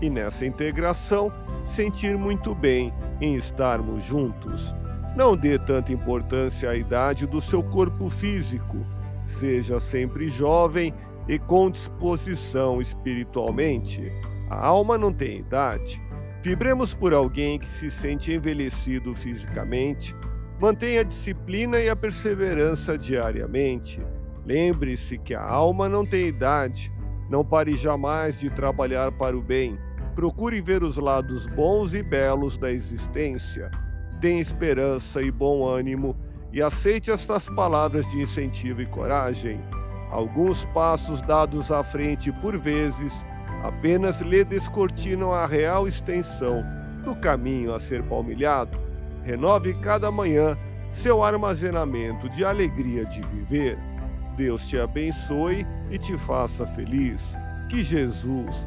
e nessa integração sentir muito bem em estarmos juntos. Não dê tanta importância à idade do seu corpo físico Seja sempre jovem e com disposição espiritualmente. A alma não tem idade. Vibremos por alguém que se sente envelhecido fisicamente. Mantenha a disciplina e a perseverança diariamente. Lembre-se que a alma não tem idade. Não pare jamais de trabalhar para o bem. Procure ver os lados bons e belos da existência. Tenha esperança e bom ânimo e aceite estas palavras de incentivo e coragem. Alguns passos dados à frente por vezes apenas lhe descortinam a real extensão do caminho a ser palmilhado. Renove cada manhã seu armazenamento de alegria de viver. Deus te abençoe e te faça feliz. Que Jesus